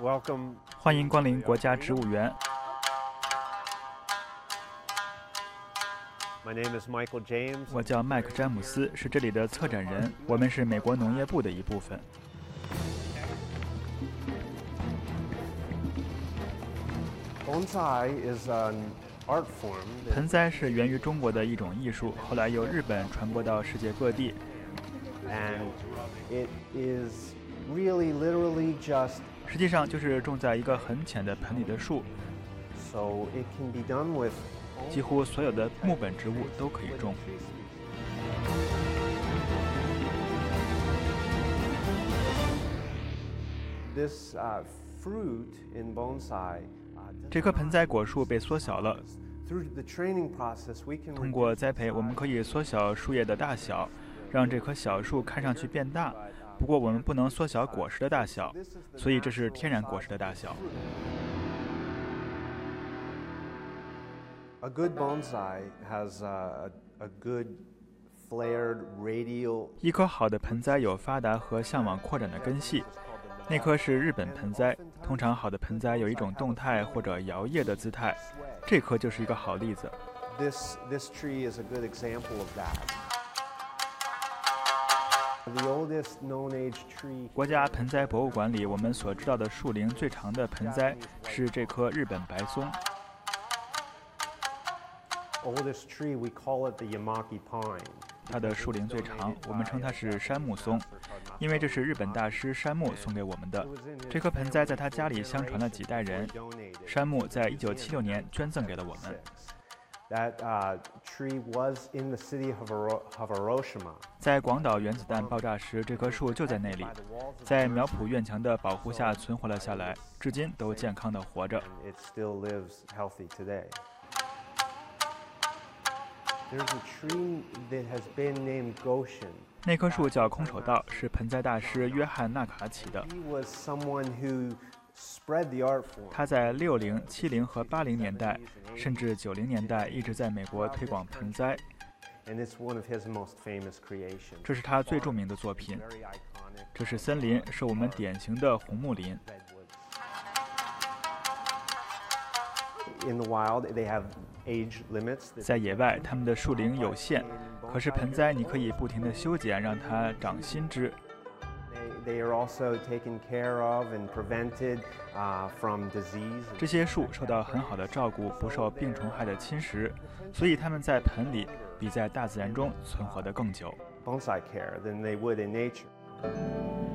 Welcome. 欢迎光临国家植物园。My name is Michael James. 我叫麦克詹姆斯，是这里的策展人。我们是美国农业部的一部分。Bonsai is an art form 盆栽是源于中国的一种艺术，后来由日本传播到世界各地。and it is really literally just 实际上就是种在一个很浅的盆里的树。So it can be done with 几乎所有的木本植物都可以种。This fruit in bonsai 这棵盆栽果树被缩小了。通过栽培，我们可以缩小树叶的大小，让这棵小树看上去变大，不过我们不能缩小果实的大小，所以这是天然果实的大小。A good bonsai has a, a, a good flared radial 一棵好的盆栽有发达和向往扩展的根系，那棵是日本盆栽。通常好的盆栽有一种动态或者摇曳的姿态，这棵就是一个好例子。This this tree is a good example of that. 国家盆栽博物馆里，我们所知道的树龄最长的盆栽是这棵日本白松。oldest tree we call it the Yamaki pine. 它的树龄最长，我们称它是杉木松，因为这是日本大师杉木送给我们的。这棵盆栽在他家里相传了几代人杉木在一九七六年捐赠给了我们。That uh, tree was in the city of Hiroshima. 在广岛原子弹爆炸时，这棵树就在那里，在苗圃院墙的保护下存活了下来，至今都健康的活着。It still lives healthy today. There's a tree that has been named Goshen. 那棵树叫空手道，是盆栽大师约翰纳卡起的。He was someone who 他在六零、七零和八零年代，甚至九零年代一直在美国推广盆栽。这是他最著名的作品。这是森林，是我们典型的红木林。在野外，他们的树龄有限，可是盆栽你可以不停的修剪，让它长新枝。They, are also taken care of and prevented uh, from disease. 这些树受到很好的照顾，不受病虫害的侵蚀，所以它们在盆里比在大自然中存活得更久。Bonsai care than they would in nature.